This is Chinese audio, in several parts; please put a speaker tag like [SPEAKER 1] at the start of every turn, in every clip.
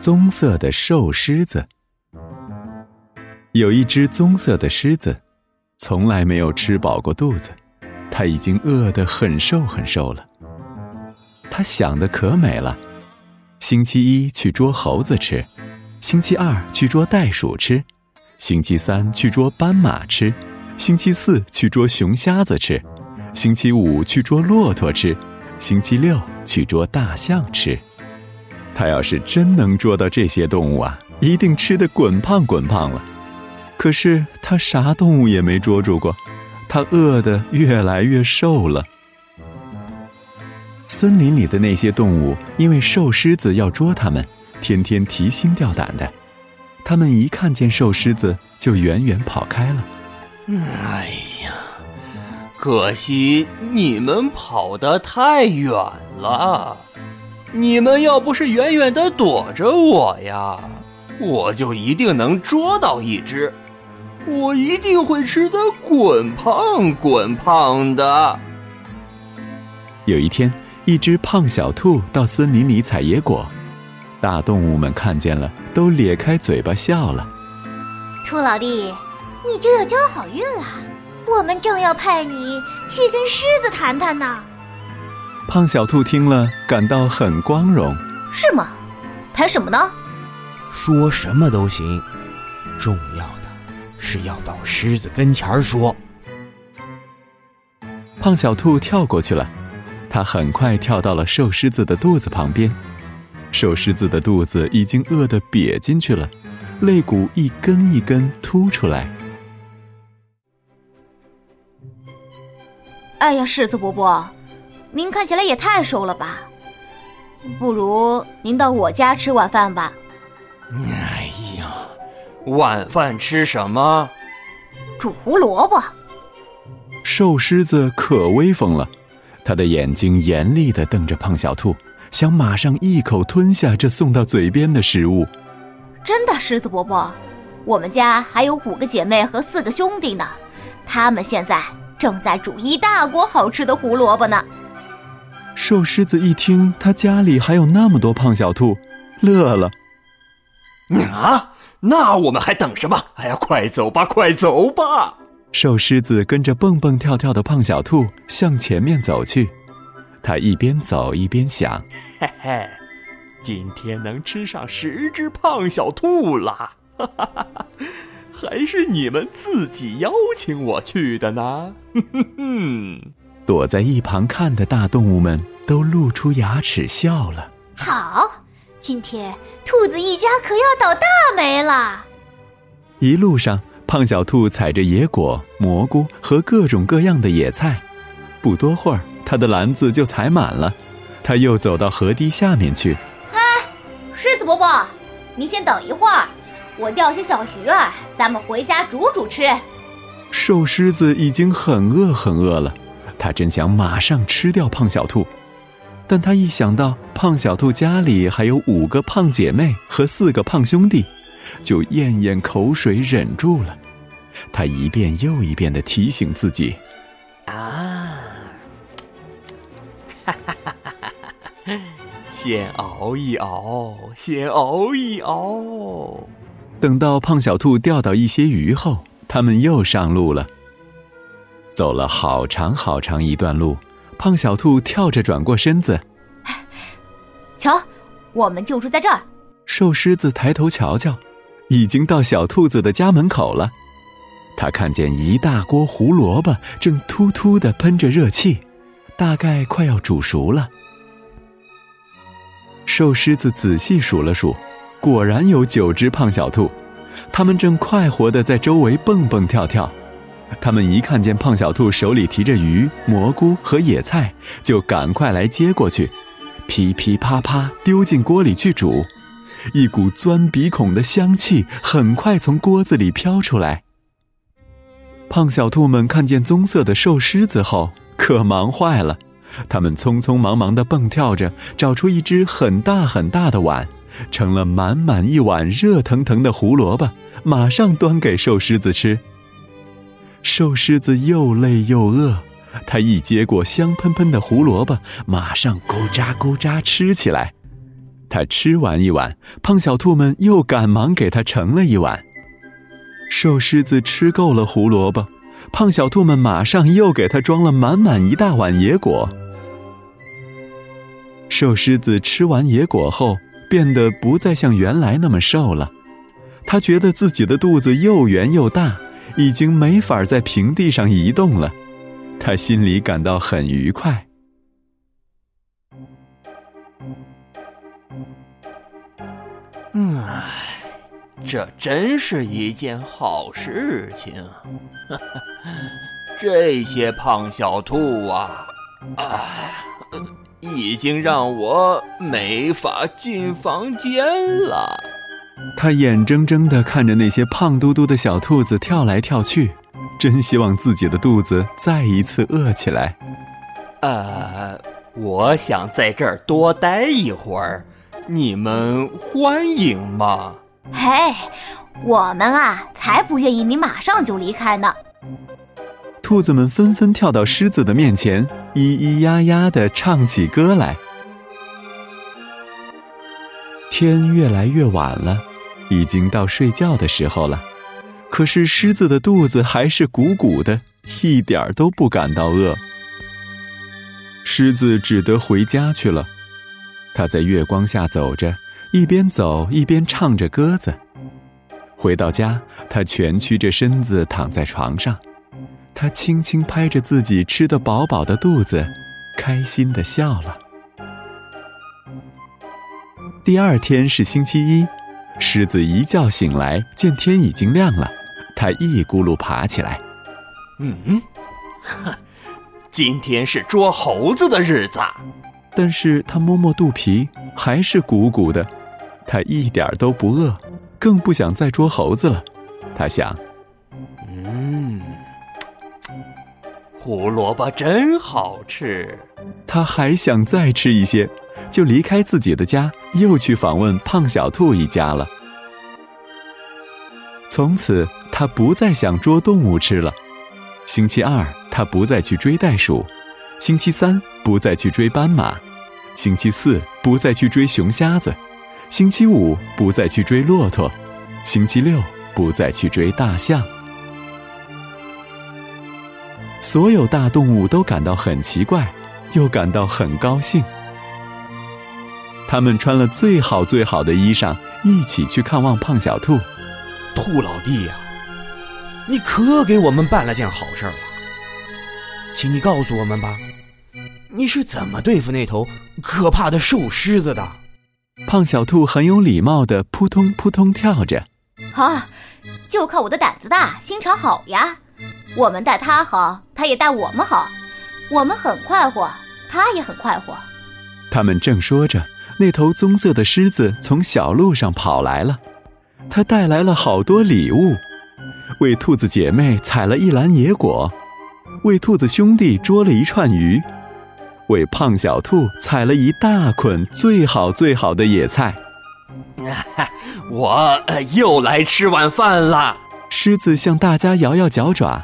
[SPEAKER 1] 棕色的瘦狮子。有一只棕色的狮子，从来没有吃饱过肚子，它已经饿得很瘦很瘦了。它想的可美了：星期一去捉猴子吃，星期二去捉袋鼠吃，星期三去捉斑马吃，星期四去捉熊瞎子吃，星期五去捉骆驼吃，星期六去捉大象吃。他要是真能捉到这些动物啊，一定吃得滚胖滚胖了。可是他啥动物也没捉住过，他饿得越来越瘦了。森林里的那些动物因为瘦狮子要捉它们，天天提心吊胆的。他们一看见瘦狮子，就远远跑开了。
[SPEAKER 2] 哎呀，可惜你们跑得太远了。你们要不是远远的躲着我呀，我就一定能捉到一只，我一定会吃得滚胖滚胖的。
[SPEAKER 1] 有一天，一只胖小兔到森林里采野果，大动物们看见了，都咧开嘴巴笑了。
[SPEAKER 3] 兔老弟，你就要交好运了，我们正要派你去跟狮子谈谈呢。
[SPEAKER 1] 胖小兔听了，感到很光荣。
[SPEAKER 3] 是吗？谈什么呢？
[SPEAKER 4] 说什么都行，重要的是要到狮子跟前儿说。
[SPEAKER 1] 胖小兔跳过去了，它很快跳到了瘦狮子的肚子旁边。瘦狮子的肚子已经饿得瘪进去了，肋骨一根一根凸出来。
[SPEAKER 3] 哎呀，狮子伯伯！您看起来也太瘦了吧，不如您到我家吃晚饭吧。
[SPEAKER 2] 哎呀，晚饭吃什么？
[SPEAKER 3] 煮胡萝卜。
[SPEAKER 1] 瘦狮子可威风了，他的眼睛严厉地瞪着胖小兔，想马上一口吞下这送到嘴边的食物。
[SPEAKER 3] 真的，狮子伯伯，我们家还有五个姐妹和四个兄弟呢，他们现在正在煮一大锅好吃的胡萝卜呢。
[SPEAKER 1] 瘦狮子一听，他家里还有那么多胖小兔，乐了。
[SPEAKER 2] 啊，那我们还等什么？哎呀，快走吧，快走吧！
[SPEAKER 1] 瘦狮子跟着蹦蹦跳跳的胖小兔向前面走去，他一边走一边想：
[SPEAKER 2] 嘿嘿，今天能吃上十只胖小兔啦，哈哈哈哈还是你们自己邀请我去的呢，哼哼哼。
[SPEAKER 1] 躲在一旁看的大动物们都露出牙齿笑了。
[SPEAKER 3] 好，今天兔子一家可要倒大霉了。
[SPEAKER 1] 一路上，胖小兔采着野果、蘑菇和各种各样的野菜，不多会儿，他的篮子就采满了。他又走到河堤下面去。
[SPEAKER 3] 哎，狮子伯伯，您先等一会儿，我钓些小鱼儿，咱们回家煮煮吃。
[SPEAKER 1] 瘦狮子已经很饿很饿了。他真想马上吃掉胖小兔，但他一想到胖小兔家里还有五个胖姐妹和四个胖兄弟，就咽咽口水忍住了。他一遍又一遍的提醒自己：“
[SPEAKER 2] 啊，哈哈哈哈哈！先熬一熬，先熬一熬。”
[SPEAKER 1] 等到胖小兔钓到一些鱼后，他们又上路了。走了好长好长一段路，胖小兔跳着转过身子，
[SPEAKER 3] 瞧，我们就住在这儿。
[SPEAKER 1] 瘦狮子抬头瞧瞧，已经到小兔子的家门口了。他看见一大锅胡萝卜正突突的喷着热气，大概快要煮熟了。瘦狮子仔细数了数，果然有九只胖小兔，它们正快活的在周围蹦蹦跳跳。他们一看见胖小兔手里提着鱼、蘑菇和野菜，就赶快来接过去，噼噼啪啪丢进锅里去煮。一股钻鼻孔的香气很快从锅子里飘出来。胖小兔们看见棕色的瘦狮子后，可忙坏了。他们匆匆忙忙地蹦跳着，找出一只很大很大的碗，盛了满满一碗热腾腾的胡萝卜，马上端给瘦狮子吃。瘦狮子又累又饿，他一接过香喷喷的胡萝卜，马上咕喳咕喳吃起来。他吃完一碗，胖小兔们又赶忙给他盛了一碗。瘦狮子吃够了胡萝卜，胖小兔们马上又给他装了满满一大碗野果。瘦狮子吃完野果后，变得不再像原来那么瘦了。他觉得自己的肚子又圆又大，已经没法在平地上移动了。他心里感到很愉快。
[SPEAKER 2] 嗯，这真是一件好事情。这些胖小兔啊，哎，已经让我没法进房间了。
[SPEAKER 1] 他眼睁睁地看着那些胖嘟嘟的小兔子跳来跳去，真希望自己的肚子再一次饿起来。
[SPEAKER 2] 呃，我想在这儿多待一会儿。你们欢迎吗？
[SPEAKER 3] 嘿，我们啊，才不愿意你马上就离开呢。
[SPEAKER 1] 兔子们纷纷跳到狮子的面前，咿咿呀呀地唱起歌来。天越来越晚了，已经到睡觉的时候了。可是狮子的肚子还是鼓鼓的，一点儿都不感到饿。狮子只得回家去了。他在月光下走着，一边走一边唱着歌子。回到家，他蜷曲着身子躺在床上，他轻轻拍着自己吃得饱饱的肚子，开心的笑了。第二天是星期一，狮子一觉醒来，见天已经亮了，它一咕噜爬起来。
[SPEAKER 2] 嗯，哼今天是捉猴子的日子。
[SPEAKER 1] 但是它摸摸肚皮，还是鼓鼓的。它一点都不饿，更不想再捉猴子了。它想：“
[SPEAKER 2] 嗯，胡萝卜真好吃。”
[SPEAKER 1] 它还想再吃一些，就离开自己的家，又去访问胖小兔一家了。从此，他不再想捉动物吃了。星期二，他不再去追袋鼠；星期三，不再去追斑马。星期四不再去追熊瞎子，星期五不再去追骆驼，星期六不再去追大象。所有大动物都感到很奇怪，又感到很高兴。他们穿了最好最好的衣裳，一起去看望胖小兔。
[SPEAKER 4] 兔老弟呀，你可给我们办了件好事了，请你告诉我们吧。你是怎么对付那头可怕的瘦狮子的？
[SPEAKER 1] 胖小兔很有礼貌的扑通扑通跳着。
[SPEAKER 3] 啊，就靠我的胆子大，心肠好呀！我们待他好，他也待我们好，我们很快活，他也很快活。
[SPEAKER 1] 他们正说着，那头棕色的狮子从小路上跑来了，它带来了好多礼物，为兔子姐妹采了一篮野果，为兔子兄弟捉了一串鱼。为胖小兔采了一大捆最好最好的野菜，
[SPEAKER 2] 我又来吃晚饭了。
[SPEAKER 1] 狮子向大家摇摇脚爪，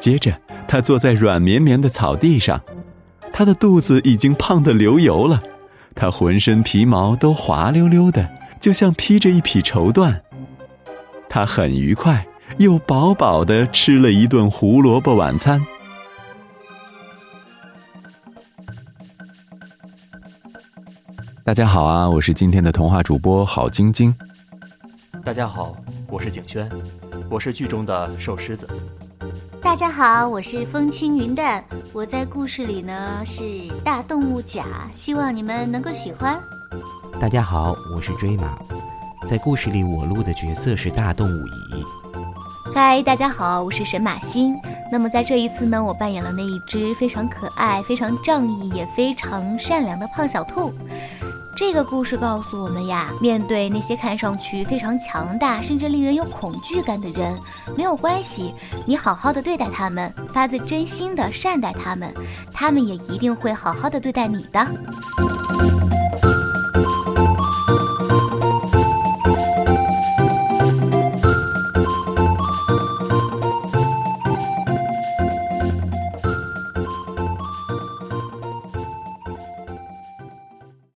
[SPEAKER 1] 接着它坐在软绵绵的草地上，它的肚子已经胖得流油了，他浑身皮毛都滑溜溜的，就像披着一匹绸缎。他很愉快，又饱饱的吃了一顿胡萝卜晚餐。大家好啊，我是今天的童话主播郝晶晶。
[SPEAKER 2] 大家好，我是景轩，我是剧中的瘦狮子。
[SPEAKER 5] 大家好，我是风轻云淡，我在故事里呢是大动物甲，希望你们能够喜欢。
[SPEAKER 4] 大家好，我是追马，在故事里我录的角色是大动物乙。
[SPEAKER 3] 嗨，大家好，我是神马星。那么在这一次呢，我扮演了那一只非常可爱、非常仗义也非常善良的胖小兔。这个故事告诉我们呀，面对那些看上去非常强大，甚至令人有恐惧感的人，没有关系，你好好的对待他们，发自真心的善待他们，他们也一定会好好的对待你的。